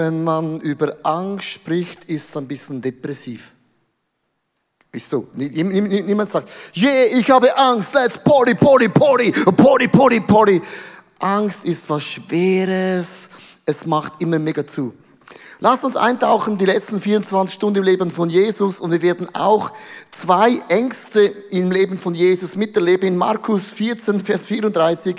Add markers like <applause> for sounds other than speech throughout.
Wenn man über Angst spricht, ist es ein bisschen depressiv. Ist so. Niemand sagt, yeah, ich habe Angst, let's party, party, party, party, party, party. Angst ist was Schweres, es macht immer mega zu. Lasst uns eintauchen die letzten 24 Stunden im Leben von Jesus und wir werden auch zwei Ängste im Leben von Jesus miterleben in Markus 14, Vers 34.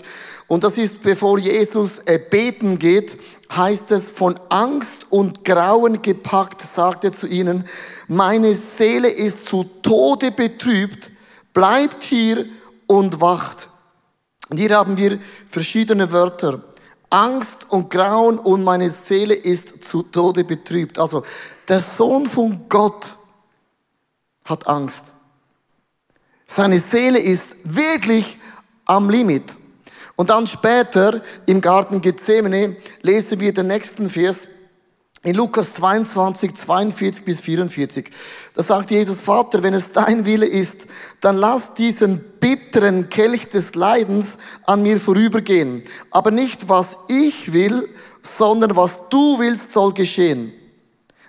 Und das ist, bevor Jesus äh, beten geht, heißt es, von Angst und Grauen gepackt, sagt er zu ihnen, meine Seele ist zu Tode betrübt, bleibt hier und wacht. Und hier haben wir verschiedene Wörter. Angst und Grauen und meine Seele ist zu Tode betrübt. Also der Sohn von Gott hat Angst. Seine Seele ist wirklich am Limit. Und dann später im Garten Gethsemane lesen wir den nächsten Vers in Lukas 22, 42 bis 44. Da sagt Jesus, Vater, wenn es dein Wille ist, dann lass diesen bitteren Kelch des Leidens an mir vorübergehen. Aber nicht was ich will, sondern was du willst, soll geschehen.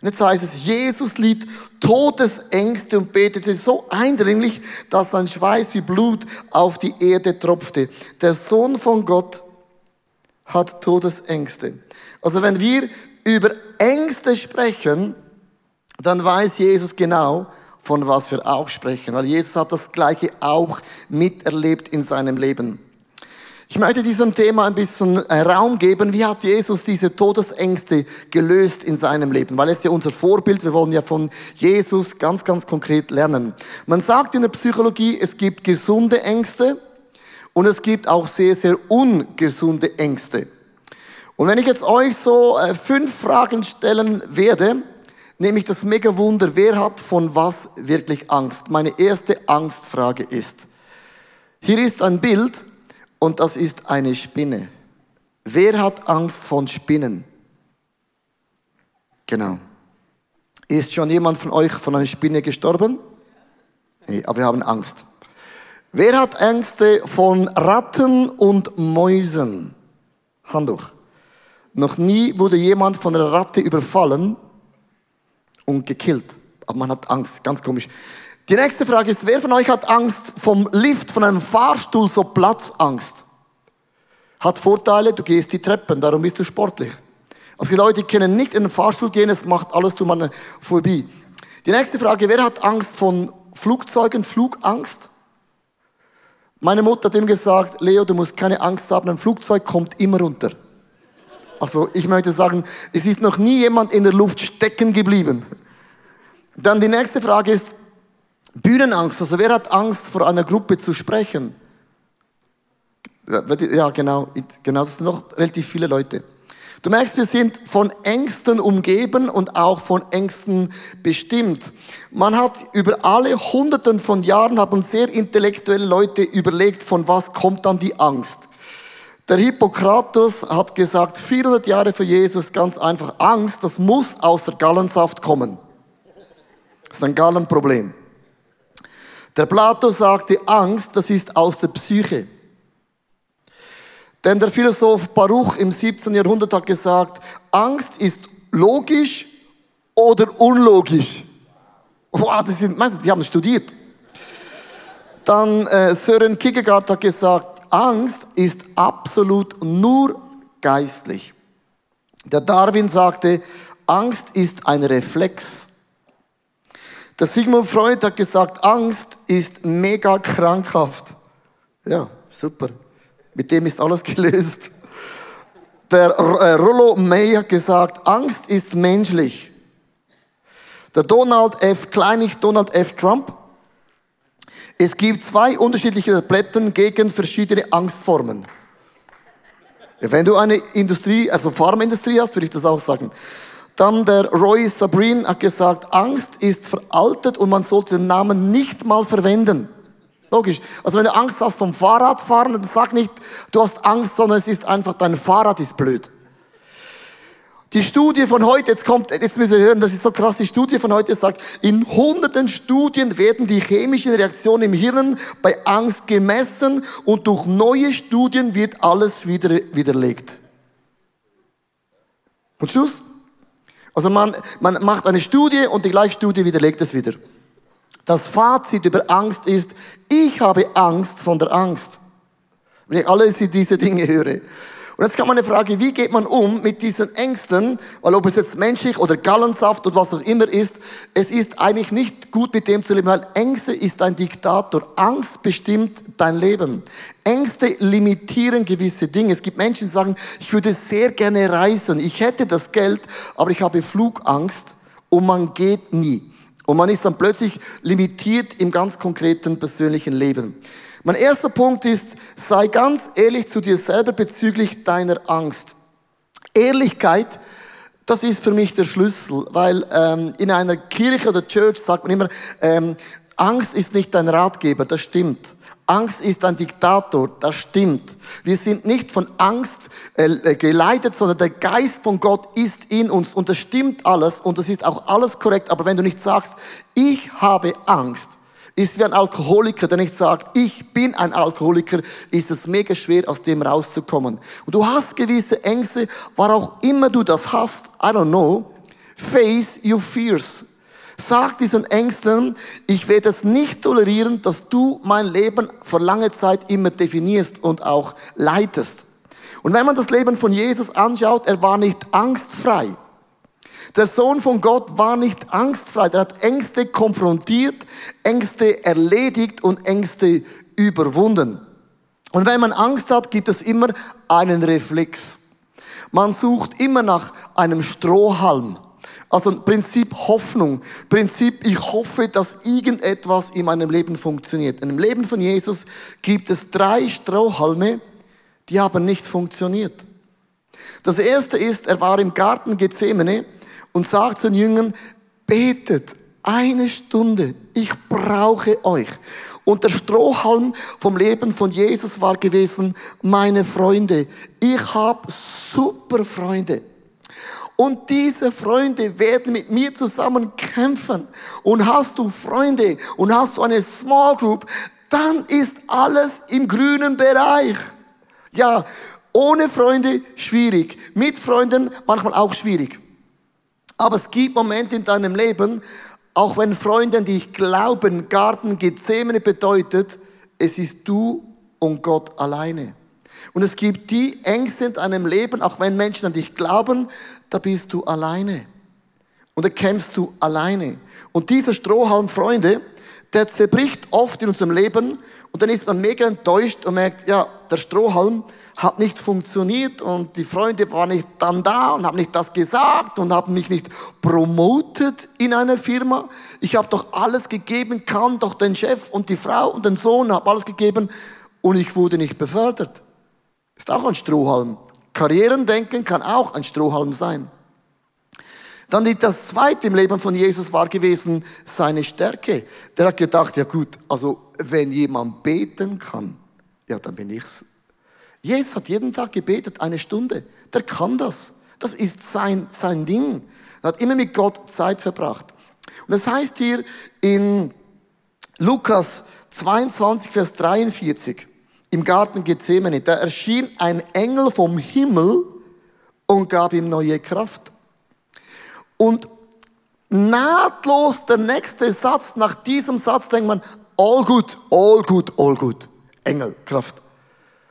Und jetzt heißt es, Jesus litt Todesängste und betete so eindringlich, dass sein Schweiß wie Blut auf die Erde tropfte. Der Sohn von Gott hat Todesängste. Also wenn wir über Ängste sprechen, dann weiß Jesus genau, von was wir auch sprechen. Weil Jesus hat das Gleiche auch miterlebt in seinem Leben. Ich möchte diesem Thema ein bisschen äh, Raum geben. Wie hat Jesus diese Todesängste gelöst in seinem Leben? Weil er ist ja unser Vorbild. Wir wollen ja von Jesus ganz, ganz konkret lernen. Man sagt in der Psychologie, es gibt gesunde Ängste und es gibt auch sehr, sehr ungesunde Ängste. Und wenn ich jetzt euch so äh, fünf Fragen stellen werde, nämlich das mega Wunder, wer hat von was wirklich Angst? Meine erste Angstfrage ist, hier ist ein Bild und das ist eine Spinne. Wer hat Angst von Spinnen? Genau. Ist schon jemand von euch von einer Spinne gestorben? Nee, aber wir haben Angst. Wer hat Ängste von Ratten und Mäusen? Hand hoch. Noch nie wurde jemand von einer Ratte überfallen und gekillt. Aber man hat Angst, ganz komisch. Die nächste Frage ist, wer von euch hat Angst vom Lift, von einem Fahrstuhl, so Platzangst? Hat Vorteile, du gehst die Treppen, darum bist du sportlich. Also die Leute können nicht in den Fahrstuhl gehen, es macht alles du eine Phobie. Die nächste Frage, wer hat Angst von Flugzeugen, Flugangst? Meine Mutter hat ihm gesagt, Leo, du musst keine Angst haben, ein Flugzeug kommt immer runter. Also ich möchte sagen, es ist noch nie jemand in der Luft stecken geblieben. Dann die nächste Frage ist Bühnenangst. Also wer hat Angst vor einer Gruppe zu sprechen? Ja, genau, genau, das sind noch relativ viele Leute. Du merkst, wir sind von Ängsten umgeben und auch von Ängsten bestimmt. Man hat über alle Hunderten von Jahren haben sehr intellektuelle Leute überlegt, von was kommt dann die Angst. Der Hippokratus hat gesagt, 400 Jahre für Jesus ganz einfach, Angst, das muss aus der Gallensaft kommen. Das ist ein Gallenproblem. Der Plato sagte, Angst, das ist aus der Psyche. Denn der Philosoph Baruch im 17. Jahrhundert hat gesagt, Angst ist logisch oder unlogisch. Wow, das sind, meinst du, die haben studiert. Dann äh, Sören Kierkegaard hat gesagt, Angst ist absolut nur geistlich. Der Darwin sagte, Angst ist ein Reflex. Der Sigmund Freud hat gesagt, Angst ist mega krankhaft. Ja, super. Mit dem ist alles <laughs> gelöst. Der äh, Rollo May hat gesagt, Angst ist menschlich. Der Donald F. Kleinig, Donald F. Trump. Es gibt zwei unterschiedliche Tabletten gegen verschiedene Angstformen. Wenn du eine Industrie, also Pharmaindustrie hast, würde ich das auch sagen. Dann der Roy Sabrin hat gesagt, Angst ist veraltet und man sollte den Namen nicht mal verwenden. Logisch. Also wenn du Angst hast vom Fahrradfahren, dann sag nicht, du hast Angst, sondern es ist einfach, dein Fahrrad ist blöd. Die Studie von heute, jetzt kommt, jetzt müssen wir hören, das ist so krass, die Studie von heute sagt, in hunderten Studien werden die chemischen Reaktionen im Hirn bei Angst gemessen und durch neue Studien wird alles wieder widerlegt. Und Schluss? Also man, man macht eine Studie und die gleiche Studie widerlegt es wieder. Das Fazit über Angst ist, ich habe Angst von der Angst. Wenn ich alle diese Dinge höre. Und jetzt kann man eine Frage, wie geht man um mit diesen Ängsten? Weil ob es jetzt menschlich oder Gallensaft oder was auch immer ist, es ist eigentlich nicht gut mit dem zu leben, weil Ängste ist ein Diktator. Angst bestimmt dein Leben. Ängste limitieren gewisse Dinge. Es gibt Menschen, die sagen, ich würde sehr gerne reisen. Ich hätte das Geld, aber ich habe Flugangst und man geht nie. Und man ist dann plötzlich limitiert im ganz konkreten persönlichen Leben. Mein erster Punkt ist, sei ganz ehrlich zu dir selber bezüglich deiner Angst. Ehrlichkeit, das ist für mich der Schlüssel, weil ähm, in einer Kirche oder Church sagt man immer, ähm, Angst ist nicht dein Ratgeber, das stimmt. Angst ist ein Diktator, das stimmt. Wir sind nicht von Angst äh, äh, geleitet, sondern der Geist von Gott ist in uns und das stimmt alles und das ist auch alles korrekt. Aber wenn du nicht sagst, ich habe Angst, ist wie ein Alkoholiker, der nicht sagt, ich bin ein Alkoholiker, ist es mega schwer, aus dem rauszukommen. Und du hast gewisse Ängste, war auch immer du das hast, I don't know, face your fears. Sag diesen Ängsten, ich werde es nicht tolerieren, dass du mein Leben für lange Zeit immer definierst und auch leitest. Und wenn man das Leben von Jesus anschaut, er war nicht angstfrei. Der Sohn von Gott war nicht angstfrei. Er hat Ängste konfrontiert, Ängste erledigt und Ängste überwunden. Und wenn man Angst hat, gibt es immer einen Reflex. Man sucht immer nach einem Strohhalm. Also Prinzip Hoffnung. Prinzip, ich hoffe, dass irgendetwas in meinem Leben funktioniert. In dem Leben von Jesus gibt es drei Strohhalme, die haben nicht funktioniert. Das erste ist, er war im Garten Gethsemane und sagt zu den Jüngern, betet eine Stunde, ich brauche euch. Und der Strohhalm vom Leben von Jesus war gewesen, meine Freunde, ich habe super Freunde. Und diese Freunde werden mit mir zusammen kämpfen. Und hast du Freunde und hast du eine Small Group, dann ist alles im grünen Bereich. Ja, ohne Freunde schwierig, mit Freunden manchmal auch schwierig. Aber es gibt Momente in deinem Leben, auch wenn Freunde an dich glauben, Garten Gethsemane bedeutet, es ist du und Gott alleine. Und es gibt die Ängste in deinem Leben, auch wenn Menschen an dich glauben, da bist du alleine. Und da kämpfst du alleine. Und dieser Strohhalm, Freunde, der zerbricht oft in unserem Leben und dann ist man mega enttäuscht und merkt, ja, der Strohhalm hat nicht funktioniert und die Freunde waren nicht dann da und haben nicht das gesagt und haben mich nicht promotet in einer Firma. Ich habe doch alles gegeben, kann doch den Chef und die Frau und den Sohn, habe alles gegeben und ich wurde nicht befördert. Ist auch ein Strohhalm. Karrierendenken kann auch ein Strohhalm sein. Dann das zweite im Leben von Jesus war gewesen seine Stärke. Der hat gedacht, ja gut, also wenn jemand beten kann, ja dann bin ich's. Jesus hat jeden Tag gebetet, eine Stunde. Der kann das. Das ist sein, sein Ding. Er hat immer mit Gott Zeit verbracht. Und es das heißt hier in Lukas 22, Vers 43, im Garten Gethsemane, da erschien ein Engel vom Himmel und gab ihm neue Kraft. Und nahtlos der nächste Satz, nach diesem Satz denkt man, all good, all good, all good. Engel, Kraft.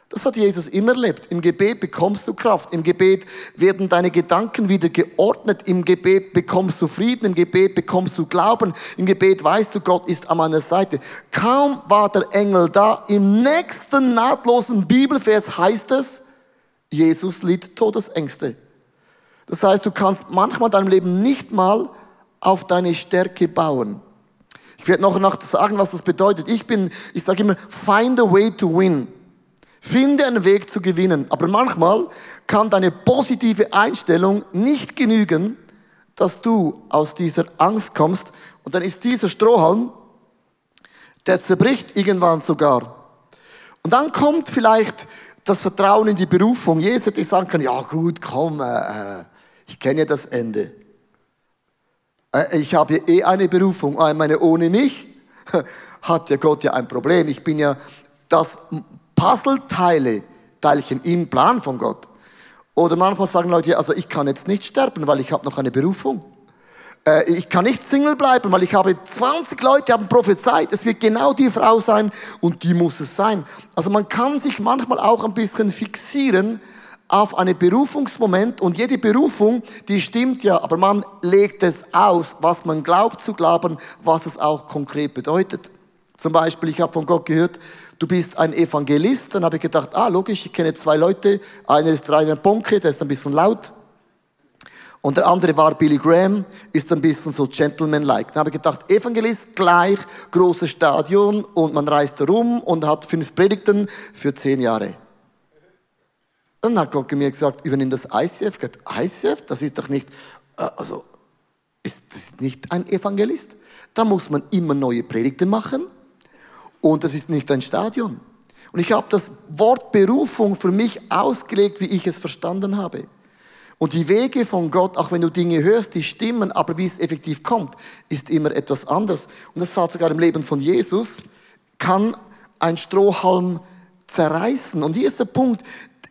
Das hat Jesus immer erlebt. Im Gebet bekommst du Kraft. Im Gebet werden deine Gedanken wieder geordnet. Im Gebet bekommst du Frieden. Im Gebet bekommst du Glauben. Im Gebet weißt du, Gott ist an meiner Seite. Kaum war der Engel da. Im nächsten nahtlosen Bibelvers heißt es, Jesus litt Todesängste. Das heißt, du kannst manchmal deinem Leben nicht mal auf deine Stärke bauen. Ich werde noch, noch sagen, was das bedeutet. Ich bin, ich sage immer, find a way to win. Finde einen Weg zu gewinnen. Aber manchmal kann deine positive Einstellung nicht genügen, dass du aus dieser Angst kommst. Und dann ist dieser Strohhalm, der zerbricht irgendwann sogar. Und dann kommt vielleicht das Vertrauen in die Berufung. Jesus hätte sagen können, ja gut, komm, äh, ich kenne ja das Ende. Äh, ich habe eh eine Berufung. Ich meine, ohne mich <laughs> hat ja Gott ja ein Problem. Ich bin ja das Puzzleteile, Teilchen im Plan von Gott. Oder manchmal sagen Leute, also ich kann jetzt nicht sterben, weil ich habe noch eine Berufung. Äh, ich kann nicht Single bleiben, weil ich habe 20 Leute haben prophezeit, es wird genau die Frau sein und die muss es sein. Also man kann sich manchmal auch ein bisschen fixieren auf einen Berufungsmoment und jede Berufung, die stimmt ja, aber man legt es aus, was man glaubt zu glauben, was es auch konkret bedeutet. Zum Beispiel, ich habe von Gott gehört, du bist ein Evangelist. Dann habe ich gedacht, ah, logisch, ich kenne zwei Leute. Einer ist Rainer Bonke, der ist ein bisschen laut. Und der andere war Billy Graham, ist ein bisschen so gentleman-like. Dann habe ich gedacht, Evangelist gleich, großes Stadion und man reist herum und hat fünf Predigten für zehn Jahre. Dann hat Gott mir gesagt, übernimm das ICF. Gesagt, ICF, das ist doch nicht, äh, also, ist das nicht ein Evangelist? Da muss man immer neue Predigten machen und das ist nicht ein Stadion. Und ich habe das Wort Berufung für mich ausgelegt, wie ich es verstanden habe. Und die Wege von Gott, auch wenn du Dinge hörst, die stimmen, aber wie es effektiv kommt, ist immer etwas anderes. Und das hat sogar im Leben von Jesus, kann ein Strohhalm zerreißen. Und hier ist der Punkt,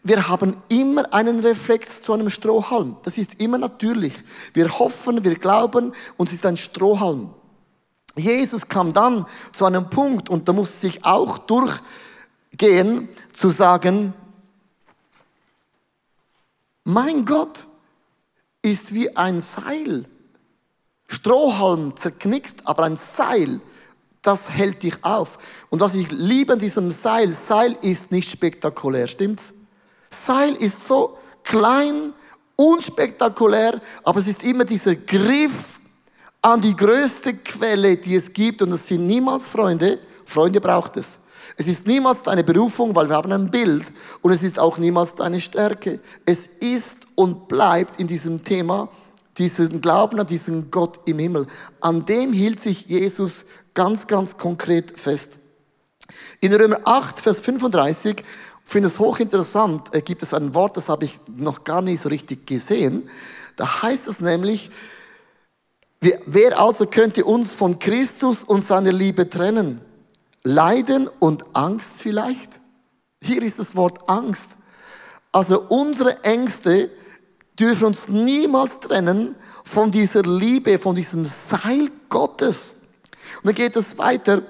wir haben immer einen Reflex zu einem Strohhalm. Das ist immer natürlich. Wir hoffen, wir glauben und es ist ein Strohhalm. Jesus kam dann zu einem Punkt, und da muss sich auch durchgehen, zu sagen, mein Gott ist wie ein Seil. Strohhalm zerknickst, aber ein Seil, das hält dich auf. Und was ich liebe an diesem Seil, Seil ist nicht spektakulär, stimmt's? Seil ist so klein, unspektakulär, aber es ist immer dieser Griff an die größte Quelle, die es gibt, und es sind niemals Freunde. Freunde braucht es. Es ist niemals deine Berufung, weil wir haben ein Bild, und es ist auch niemals deine Stärke. Es ist und bleibt in diesem Thema diesen Glauben an diesen Gott im Himmel. An dem hielt sich Jesus ganz, ganz konkret fest. In Römer 8, Vers 35, ich finde es hochinteressant, äh, gibt es ein Wort, das habe ich noch gar nicht so richtig gesehen. Da heißt es nämlich, Wer also könnte uns von Christus und seiner Liebe trennen? Leiden und Angst vielleicht? Hier ist das Wort Angst. Also unsere Ängste dürfen uns niemals trennen von dieser Liebe, von diesem Seil Gottes. Und dann geht es weiter.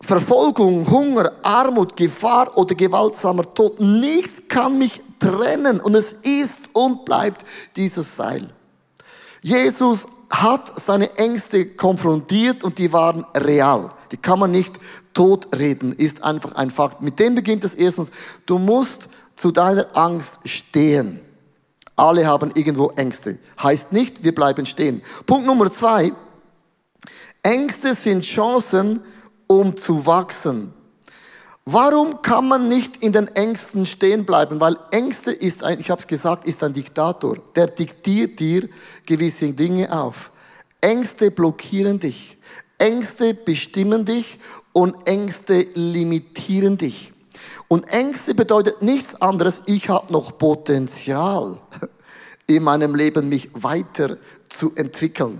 Verfolgung, Hunger, Armut, Gefahr oder gewaltsamer Tod. Nichts kann mich trennen. Und es ist und bleibt dieses Seil. Jesus hat seine Ängste konfrontiert und die waren real. Die kann man nicht totreden, ist einfach ein Fakt. Mit dem beginnt es erstens, du musst zu deiner Angst stehen. Alle haben irgendwo Ängste. Heißt nicht, wir bleiben stehen. Punkt Nummer zwei. Ängste sind Chancen, um zu wachsen. Warum kann man nicht in den Ängsten stehen bleiben? Weil Ängste ist ein, ich habe es gesagt, ist ein Diktator. Der diktiert dir gewisse Dinge auf. Ängste blockieren dich. Ängste bestimmen dich und Ängste limitieren dich. Und Ängste bedeutet nichts anderes, ich habe noch Potenzial <laughs> in meinem Leben, mich weiter zu entwickeln.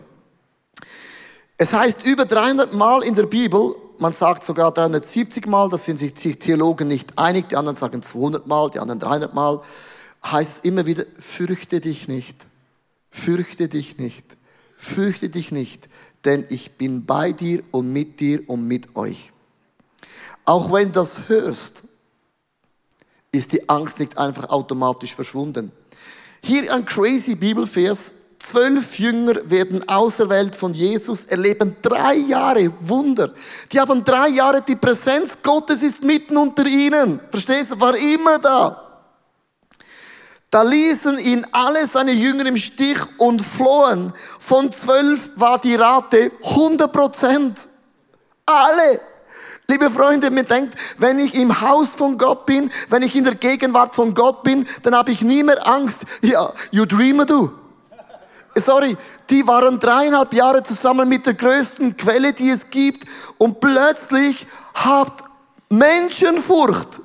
Es heißt über 300 Mal in der Bibel, man sagt sogar 370 Mal, das sind sich Theologen nicht einig, die anderen sagen 200 Mal, die anderen 300 Mal, heißt es immer wieder, fürchte dich nicht, fürchte dich nicht, fürchte dich nicht, denn ich bin bei dir und mit dir und mit euch. Auch wenn du das hörst, ist die Angst nicht einfach automatisch verschwunden. Hier ein crazy Bibelvers. Zwölf Jünger werden auserwählt von Jesus, erleben drei Jahre Wunder. Die haben drei Jahre die Präsenz Gottes ist mitten unter ihnen. Verstehst du? War immer da. Da ließen ihn alle seine Jünger im Stich und flohen. Von zwölf war die Rate 100 Prozent. Alle. Liebe Freunde, mir denkt, wenn ich im Haus von Gott bin, wenn ich in der Gegenwart von Gott bin, dann habe ich nie mehr Angst. Ja, you dreamer du. Sorry, die waren dreieinhalb Jahre zusammen mit der größten Quelle, die es gibt und plötzlich hat Menschenfurcht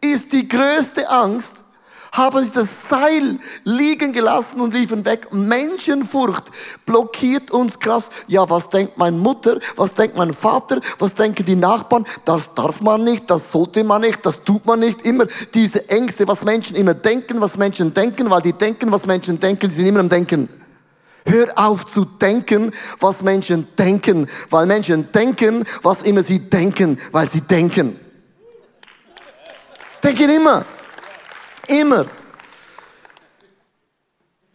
ist die größte Angst haben sie das Seil liegen gelassen und liefen weg. Menschenfurcht blockiert uns krass. Ja, was denkt meine Mutter? Was denkt mein Vater? Was denken die Nachbarn? Das darf man nicht, das sollte man nicht, das tut man nicht. Immer diese Ängste, was Menschen immer denken, was Menschen denken, weil die denken, was Menschen denken, die sind immer am Denken. Hör auf zu denken, was Menschen denken, weil Menschen denken, was immer sie denken, weil sie denken. Das denken immer. Immer.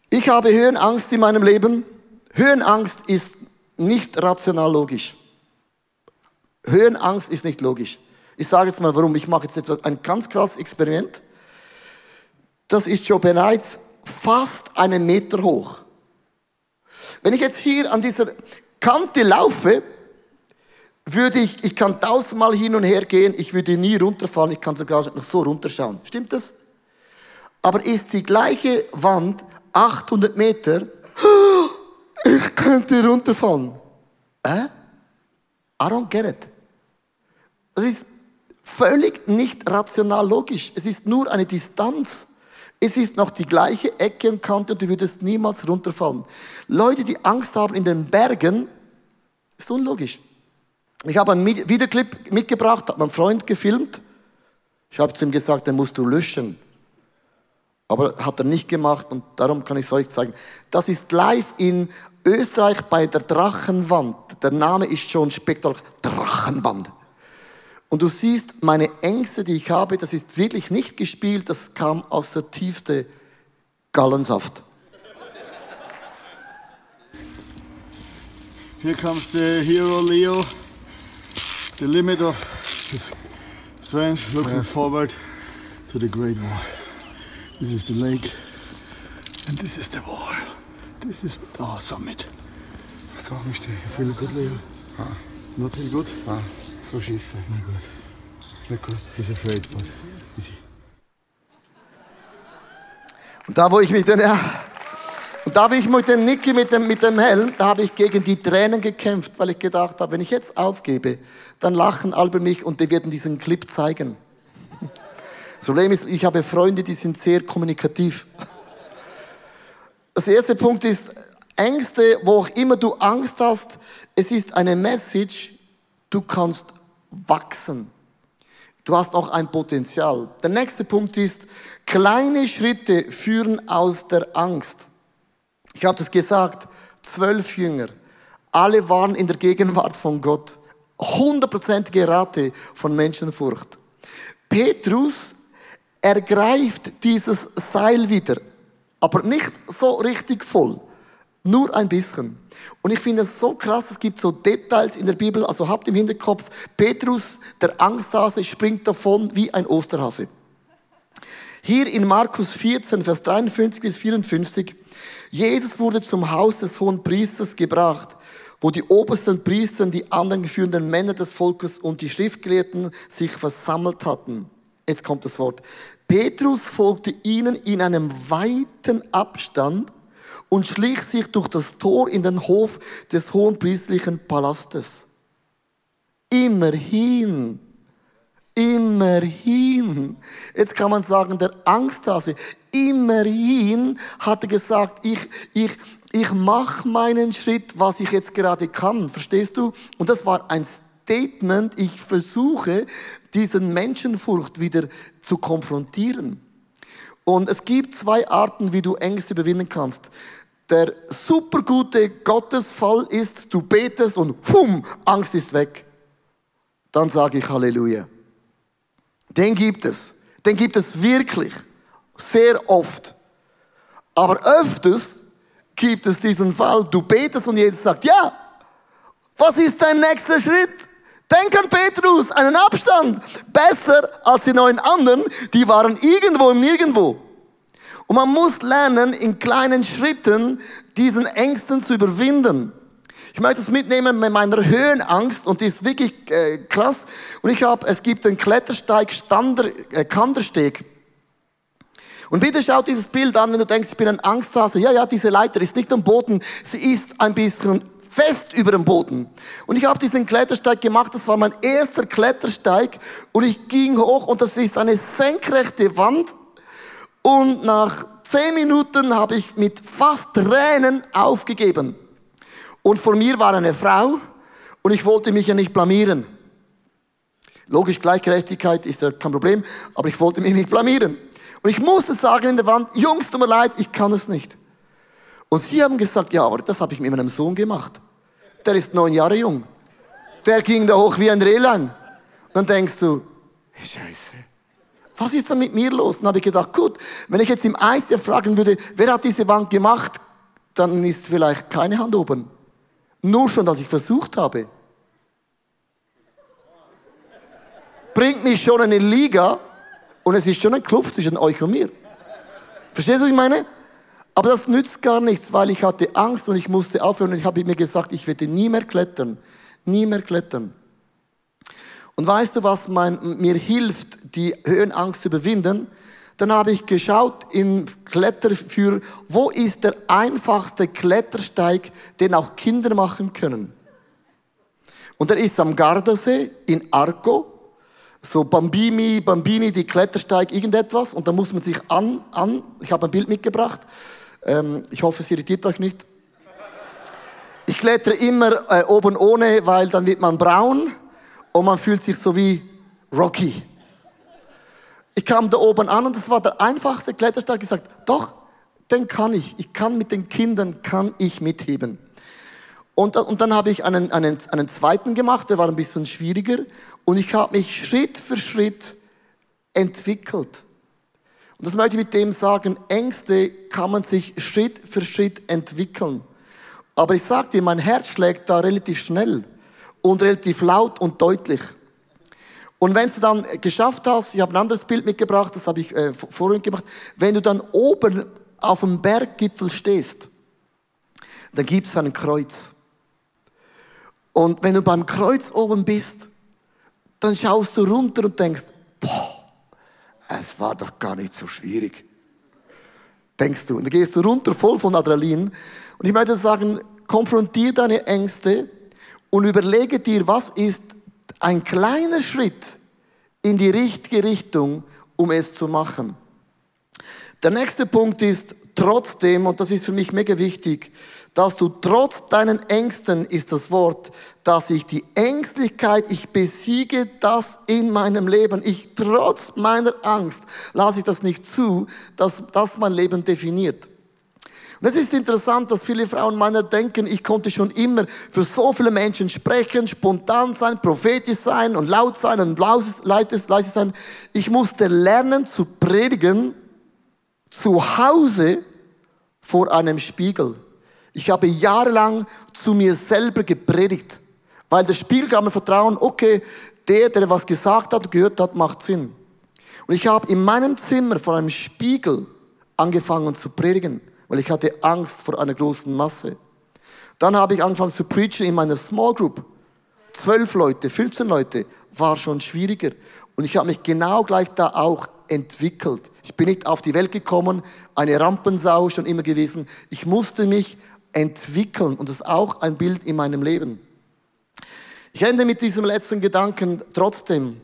Ich habe Höhenangst in meinem Leben. Höhenangst ist nicht rational logisch. Höhenangst ist nicht logisch. Ich sage jetzt mal warum. Ich mache jetzt ein ganz krasses Experiment. Das ist schon bereits fast einen Meter hoch. Wenn ich jetzt hier an dieser Kante laufe, würde ich, ich kann tausendmal hin und her gehen, ich würde nie runterfallen, ich kann sogar noch so runterschauen. Stimmt das? aber ist die gleiche Wand 800 Meter, ich könnte runterfallen. Äh? I don't get it. Das ist völlig nicht rational logisch. Es ist nur eine Distanz. Es ist noch die gleiche Ecke und Kante und du würdest niemals runterfallen. Leute, die Angst haben in den Bergen, ist unlogisch. Ich habe einen Videoclip mitgebracht, hat mein Freund gefilmt. Ich habe zu ihm gesagt, den musst du löschen. Aber hat er nicht gemacht und darum kann ich es euch zeigen. Das ist live in Österreich bei der Drachenwand. Der Name ist schon spektakulär. Drachenwand. Und du siehst, meine Ängste, die ich habe, das ist wirklich nicht gespielt, das kam aus der tiefste Gallensaft. Here comes the hero Leo, the limit of his strength, looking forward to the great war. This is the lake. And this is the wall. This is our summit. Sag mich dir, you feel good, Leo? Ah. Not feel good? Ah, so schieße. Not good. Not good. He's afraid, but easy. Und da, wo ich mich den, ja, und da, wo ich mit dem Nicky mit dem, mit dem Helm, da habe ich gegen die Tränen gekämpft, weil ich gedacht habe, wenn ich jetzt aufgebe, dann lachen alle über mich und die werden diesen Clip zeigen. Das Problem ist, ich habe Freunde, die sind sehr kommunikativ. Das erste Punkt ist, Ängste, wo auch immer du Angst hast, es ist eine Message, du kannst wachsen. Du hast noch ein Potenzial. Der nächste Punkt ist, kleine Schritte führen aus der Angst. Ich habe das gesagt, zwölf Jünger, alle waren in der Gegenwart von Gott. Hundertprozentige Rate von Menschenfurcht. Petrus ergreift dieses Seil wieder, aber nicht so richtig voll, nur ein bisschen. Und ich finde es so krass, es gibt so Details in der Bibel, also habt im Hinterkopf, Petrus, der Angsthase, springt davon wie ein Osterhase. Hier in Markus 14, Vers 53 bis 54, Jesus wurde zum Haus des hohen Priesters gebracht, wo die obersten Priester, die anderen geführenden Männer des Volkes und die Schriftgelehrten sich versammelt hatten. Jetzt kommt das Wort. Petrus folgte ihnen in einem weiten Abstand und schlich sich durch das Tor in den Hof des hohenpriestlichen Palastes. Immerhin, immerhin. Jetzt kann man sagen, der Angsthase, immerhin hat er gesagt, ich, ich, ich mache meinen Schritt, was ich jetzt gerade kann. Verstehst du? Und das war ein Statement, ich versuche, diesen Menschenfurcht wieder zu konfrontieren. Und es gibt zwei Arten, wie du Ängste überwinden kannst. der supergute Gottesfall ist, du betest und pum, Angst ist weg. Dann sage ich Halleluja. Den gibt es. Den gibt es wirklich. Sehr oft. Aber öfters gibt es diesen Fall, du betest und Jesus sagt, ja, was ist dein nächster Schritt? Denk an Petrus, einen Abstand. Besser als die neun anderen, die waren irgendwo im Nirgendwo. Und man muss lernen, in kleinen Schritten diesen Ängsten zu überwinden. Ich möchte es mitnehmen mit meiner Höhenangst und die ist wirklich äh, krass. Und ich habe, es gibt einen Klettersteig, Stander, äh, Kandersteg. Und bitte schaut dieses Bild an, wenn du denkst, ich bin ein Angsthase. Ja, ja, diese Leiter ist nicht am Boden, sie ist ein bisschen fest über dem Boden. Und ich habe diesen Klettersteig gemacht, das war mein erster Klettersteig und ich ging hoch und das ist eine senkrechte Wand und nach zehn Minuten habe ich mit fast Tränen aufgegeben. Und vor mir war eine Frau und ich wollte mich ja nicht blamieren. Logisch, Gleichgerechtigkeit ist ja kein Problem, aber ich wollte mich nicht blamieren. Und ich musste sagen in der Wand, Jungs, tut mir leid, ich kann es nicht. Und sie haben gesagt, ja, aber das habe ich mit meinem Sohn gemacht. Der ist neun Jahre jung. Der ging da hoch wie ein Rehlein. Dann denkst du, Scheiße. Was ist da mit mir los? Dann habe ich gedacht, gut, wenn ich jetzt im Eis ja fragen würde, wer hat diese Wand gemacht, dann ist vielleicht keine Hand oben. Nur schon, dass ich versucht habe. Bringt mich schon in eine Liga und es ist schon ein Kluft zwischen euch und mir. Verstehst du, was ich meine? Aber das nützt gar nichts, weil ich hatte Angst und ich musste aufhören und ich habe mir gesagt, ich werde nie mehr klettern. Nie mehr klettern. Und weißt du, was mein, mir hilft, die Höhenangst zu überwinden? Dann habe ich geschaut in Kletterführer, wo ist der einfachste Klettersteig, den auch Kinder machen können. Und der ist am Gardasee in Arco, so Bambini, Bambini, die Klettersteig, irgendetwas. Und da muss man sich an, an ich habe ein Bild mitgebracht, ähm, ich hoffe, es irritiert euch nicht. Ich klettere immer äh, oben ohne, weil dann wird man braun und man fühlt sich so wie Rocky. Ich kam da oben an und das war der einfachste Klettersteig. Ich gesagt, doch, den kann ich. Ich kann mit den Kindern, kann ich mitheben. Und, und dann habe ich einen, einen, einen zweiten gemacht, der war ein bisschen schwieriger. Und ich habe mich Schritt für Schritt entwickelt. Und das möchte ich mit dem sagen, Ängste kann man sich Schritt für Schritt entwickeln. Aber ich sage dir, mein Herz schlägt da relativ schnell und relativ laut und deutlich. Und wenn du dann geschafft hast, ich habe ein anderes Bild mitgebracht, das habe ich äh, vorhin gemacht, wenn du dann oben auf dem Berggipfel stehst, dann gibt es ein Kreuz. Und wenn du beim Kreuz oben bist, dann schaust du runter und denkst, boah, es war doch gar nicht so schwierig. Denkst du. Und dann gehst du runter voll von Adrenalin. Und ich möchte sagen, konfrontier deine Ängste und überlege dir, was ist ein kleiner Schritt in die richtige Richtung, um es zu machen. Der nächste Punkt ist trotzdem, und das ist für mich mega wichtig, dass du trotz deinen Ängsten ist das Wort, dass ich die Ängstlichkeit, ich besiege das in meinem Leben. Ich trotz meiner Angst lasse ich das nicht zu, dass das mein Leben definiert. Und es ist interessant, dass viele Frauen meiner denken, ich konnte schon immer für so viele Menschen sprechen, spontan sein, prophetisch sein und laut sein und leise sein. Ich musste lernen zu predigen zu Hause vor einem Spiegel. Ich habe jahrelang zu mir selber gepredigt, weil das Spiel gab mir Vertrauen, okay, der, der was gesagt hat, gehört hat, macht Sinn. Und ich habe in meinem Zimmer vor einem Spiegel angefangen zu predigen, weil ich hatte Angst vor einer großen Masse. Dann habe ich angefangen zu preachen in meiner Small Group. Zwölf Leute, 15 Leute, war schon schwieriger. Und ich habe mich genau gleich da auch entwickelt. Ich bin nicht auf die Welt gekommen, eine Rampensau schon immer gewesen. Ich musste mich entwickeln und das ist auch ein Bild in meinem Leben. Ich ende mit diesem letzten Gedanken trotzdem.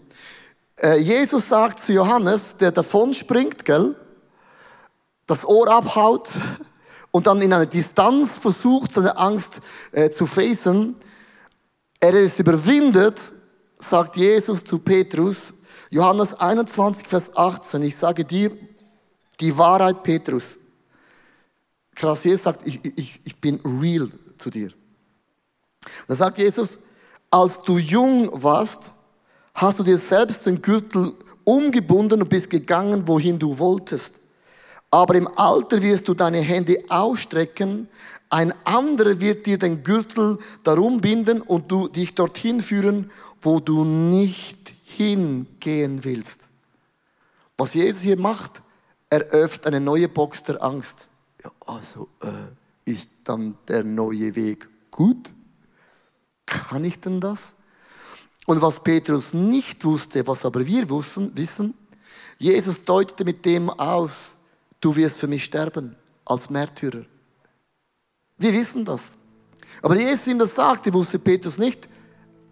Äh, Jesus sagt zu Johannes, der davon springt, gell, das Ohr abhaut und dann in einer Distanz versucht, seine Angst äh, zu facen, er es überwindet, sagt Jesus zu Petrus, Johannes 21, Vers 18, ich sage dir die Wahrheit, Petrus. Krass, Jesus sagt, ich, ich, ich bin real zu dir. Da sagt Jesus, als du jung warst, hast du dir selbst den Gürtel umgebunden und bist gegangen, wohin du wolltest. Aber im Alter wirst du deine Hände ausstrecken, ein anderer wird dir den Gürtel darum binden und du dich dorthin führen, wo du nicht hingehen willst. Was Jesus hier macht, er öffnet eine neue Box der Angst. Ja, also äh, ist dann der neue Weg gut? Kann ich denn das? Und was Petrus nicht wusste, was aber wir wussten, wissen, Jesus deutete mit dem aus, du wirst für mich sterben als Märtyrer. Wir wissen das. Aber Jesus ihm das sagte, wusste Petrus nicht,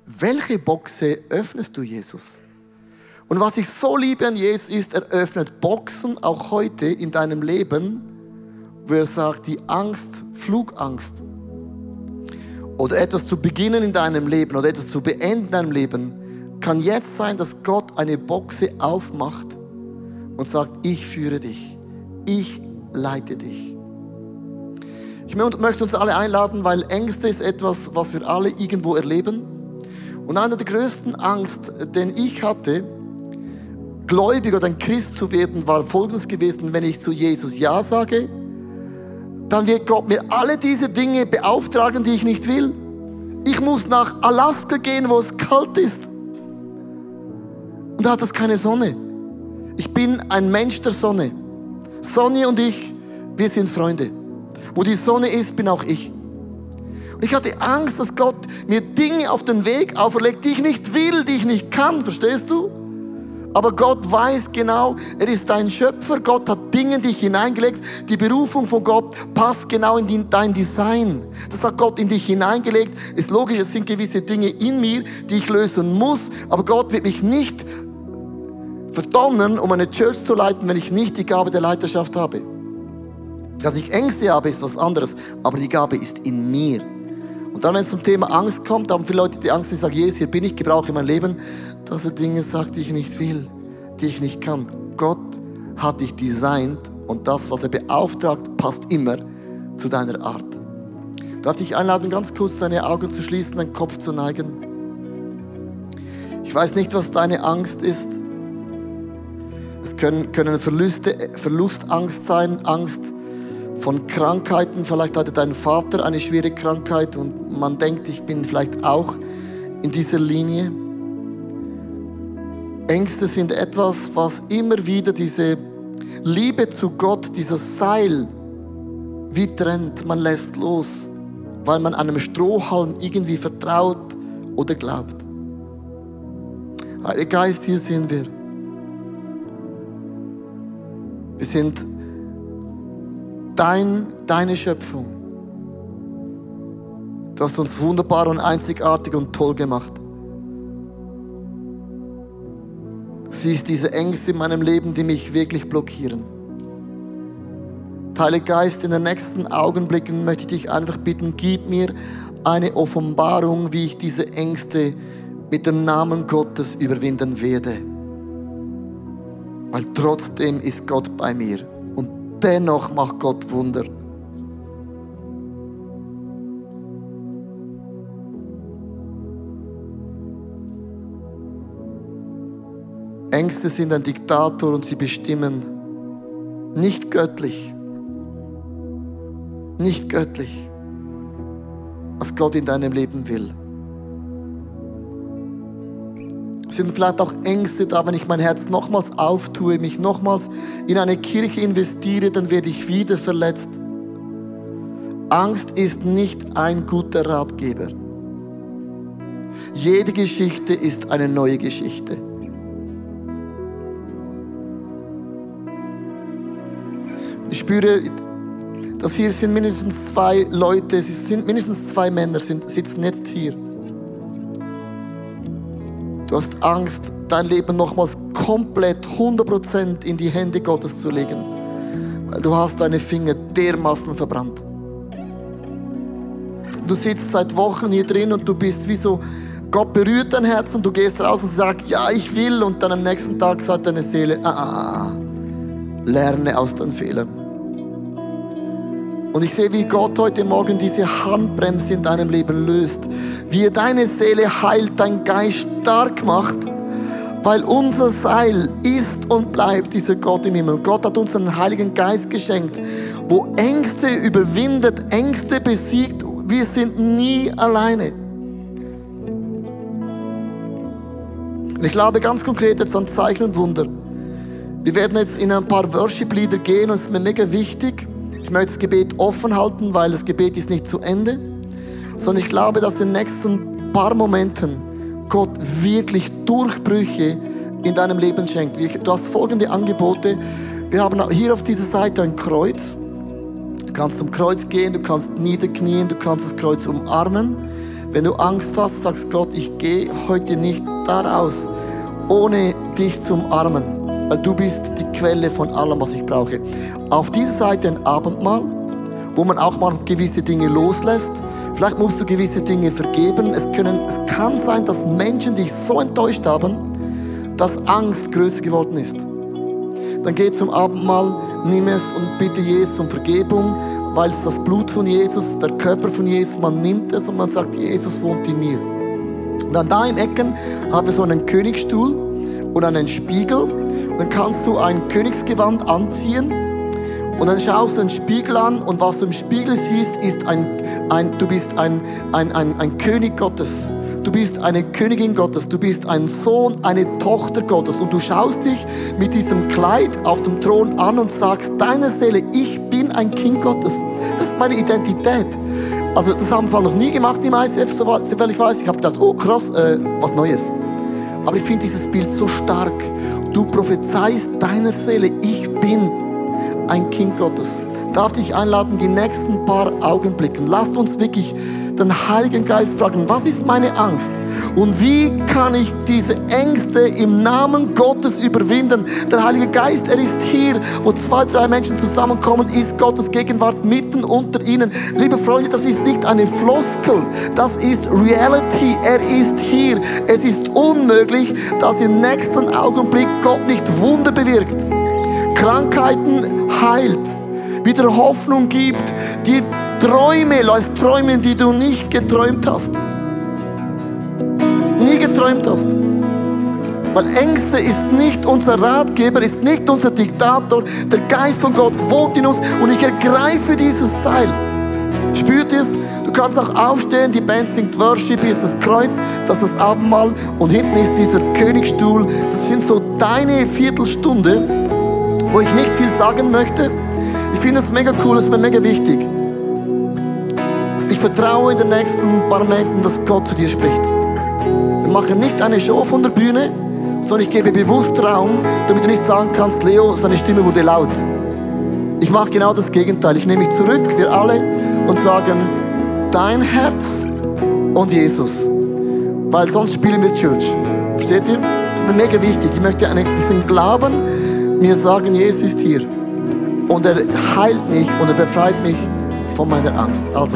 welche Boxe öffnest du, Jesus? Und was ich so liebe an Jesus ist, er öffnet Boxen auch heute in deinem Leben, wo er sagt, die Angst, Flugangst oder etwas zu beginnen in deinem Leben oder etwas zu beenden in deinem Leben, kann jetzt sein, dass Gott eine Boxe aufmacht und sagt, ich führe dich, ich leite dich. Ich möchte uns alle einladen, weil Ängste ist etwas, was wir alle irgendwo erleben. Und einer der größten Angst, den ich hatte, gläubig oder ein Christ zu werden, war folgendes gewesen, wenn ich zu Jesus Ja sage, dann wird Gott mir alle diese Dinge beauftragen, die ich nicht will. Ich muss nach Alaska gehen, wo es kalt ist. Und da hat es keine Sonne. Ich bin ein Mensch der Sonne. Sonne und ich, wir sind Freunde. Wo die Sonne ist, bin auch ich. Und ich hatte Angst, dass Gott mir Dinge auf den Weg auferlegt, die ich nicht will, die ich nicht kann. Verstehst du? Aber Gott weiß genau, er ist dein Schöpfer. Gott hat Dinge in dich hineingelegt. Die Berufung von Gott passt genau in dein Design. Das hat Gott in dich hineingelegt. Ist logisch, es sind gewisse Dinge in mir, die ich lösen muss. Aber Gott wird mich nicht verdonnern, um eine Church zu leiten, wenn ich nicht die Gabe der Leiterschaft habe. Dass ich Ängste habe, ist was anderes, aber die Gabe ist in mir. Und dann, wenn es zum Thema Angst kommt, haben viele Leute die Angst, die sagen, Jesus, hier bin ich, gebrauche mein Leben, dass er Dinge sagt, die ich nicht will, die ich nicht kann. Gott hat dich designt und das, was er beauftragt, passt immer zu deiner Art. Darf ich dich einladen, ganz kurz deine Augen zu schließen, deinen Kopf zu neigen? Ich weiß nicht, was deine Angst ist. Es können, können Verluste, Verlustangst sein, Angst von Krankheiten. Vielleicht hatte dein Vater eine schwere Krankheit und man denkt, ich bin vielleicht auch in dieser Linie. Ängste sind etwas, was immer wieder diese Liebe zu Gott, dieses Seil, wie trennt. Man lässt los, weil man einem Strohhalm irgendwie vertraut oder glaubt. Heiliger Geist, hier sind wir. Wir sind dein, deine Schöpfung. Du hast uns wunderbar und einzigartig und toll gemacht. Du siehst diese Ängste in meinem Leben, die mich wirklich blockieren. Heiliger Geist, in den nächsten Augenblicken möchte ich dich einfach bitten, gib mir eine Offenbarung, wie ich diese Ängste mit dem Namen Gottes überwinden werde. Weil trotzdem ist Gott bei mir dennoch macht Gott Wunder. Ängste sind ein Diktator und sie bestimmen nicht göttlich, nicht göttlich, was Gott in deinem Leben will. Sind vielleicht auch Ängste da, wenn ich mein Herz nochmals auftue, mich nochmals in eine Kirche investiere, dann werde ich wieder verletzt. Angst ist nicht ein guter Ratgeber. Jede Geschichte ist eine neue Geschichte. Ich spüre, dass hier sind mindestens zwei Leute, es sind mindestens zwei Männer, sitzen jetzt hier. Du hast Angst, dein Leben nochmals komplett 100% in die Hände Gottes zu legen, weil du hast deine Finger dermaßen verbrannt. Du sitzt seit Wochen hier drin und du bist wie so, Gott berührt dein Herz und du gehst raus und sagst, ja, ich will. Und dann am nächsten Tag sagt deine Seele, ah, ah, ah lerne aus deinen Fehlern. Und ich sehe, wie Gott heute Morgen diese Handbremse in deinem Leben löst. Wie er deine Seele heilt, dein Geist stark macht. Weil unser Seil ist und bleibt dieser Gott im Himmel. Gott hat uns einen Heiligen Geist geschenkt, wo Ängste überwindet, Ängste besiegt. Wir sind nie alleine. Und ich glaube ganz konkret jetzt an Zeichen und Wunder. Wir werden jetzt in ein paar Worship-Lieder gehen und es ist mir mega wichtig. Ich möchte das Gebet offen halten, weil das Gebet ist nicht zu Ende. Sondern ich glaube, dass in den nächsten paar Momenten Gott wirklich Durchbrüche in deinem Leben schenkt. Du hast folgende Angebote. Wir haben hier auf dieser Seite ein Kreuz. Du kannst zum Kreuz gehen, du kannst niederknien, du kannst das Kreuz umarmen. Wenn du Angst hast, sagst Gott, ich gehe heute nicht daraus, ohne dich zu umarmen, weil du bist die Quelle von allem, was ich brauche. Auf dieser Seite ein Abendmahl, wo man auch mal gewisse Dinge loslässt. Vielleicht musst du gewisse Dinge vergeben. Es, können, es kann sein, dass Menschen dich so enttäuscht haben, dass Angst größer geworden ist. Dann geh zum Abendmahl, nimm es und bitte Jesus um Vergebung, weil es das Blut von Jesus, der Körper von Jesus, man nimmt es und man sagt, Jesus wohnt in mir. Und dann da im Ecken haben wir so einen Königsstuhl und einen Spiegel. Dann kannst du ein Königsgewand anziehen und dann schaust du einen Spiegel an und was du im Spiegel siehst, ist ein, ein du bist ein, ein, ein, ein König Gottes. Du bist eine Königin Gottes, du bist ein Sohn, eine Tochter Gottes und du schaust dich mit diesem Kleid auf dem Thron an und sagst deiner Seele, ich bin ein Kind Gottes. Das ist meine Identität. Also das haben wir noch nie gemacht im ICF, soweit ich weiß. Ich habe gedacht, oh krass, äh, was Neues. Aber ich finde dieses Bild so stark. Du prophezeist deiner Seele, ich bin ein Kind Gottes. Darf dich einladen, die nächsten paar Augenblicken. Lasst uns wirklich den Heiligen Geist fragen, was ist meine Angst? Und wie kann ich diese Ängste im Namen Gottes überwinden? Der Heilige Geist, er ist hier, wo zwei, drei Menschen zusammenkommen, ist Gottes Gegenwart mitten unter ihnen. Liebe Freunde, das ist nicht eine Floskel, das ist Reality. Er ist hier. Es ist unmöglich, dass im nächsten Augenblick Gott nicht Wunder bewirkt, Krankheiten heilt, wieder Hoffnung gibt, die Träume lässt träumen, die du nicht geträumt hast. Nie geträumt hast. Weil Ängste ist nicht unser Ratgeber, ist nicht unser Diktator. Der Geist von Gott wohnt in uns und ich ergreife dieses Seil. Spürt es? Du kannst auch aufstehen, die Band singt Worship, hier ist das Kreuz, das ist das Abendmahl und hinten ist dieser Königstuhl. Das sind so deine Viertelstunde, wo ich nicht viel sagen möchte. Ich finde es mega cool, es ist mir mega wichtig. Ich vertraue in den nächsten paar Minuten, dass Gott zu dir spricht. Wir machen nicht eine Show von der Bühne, sondern ich gebe bewusst Raum, damit du nicht sagen kannst, Leo, seine Stimme wurde laut. Ich mache genau das Gegenteil. Ich nehme mich zurück, wir alle, und sagen, dein Herz und Jesus. Weil sonst spielen wir Church. Versteht ihr? Das ist mir mega wichtig. Ich möchte diesen Glauben mir sagen, Jesus ist hier. Und er heilt mich und er befreit mich von meiner Angst. Also,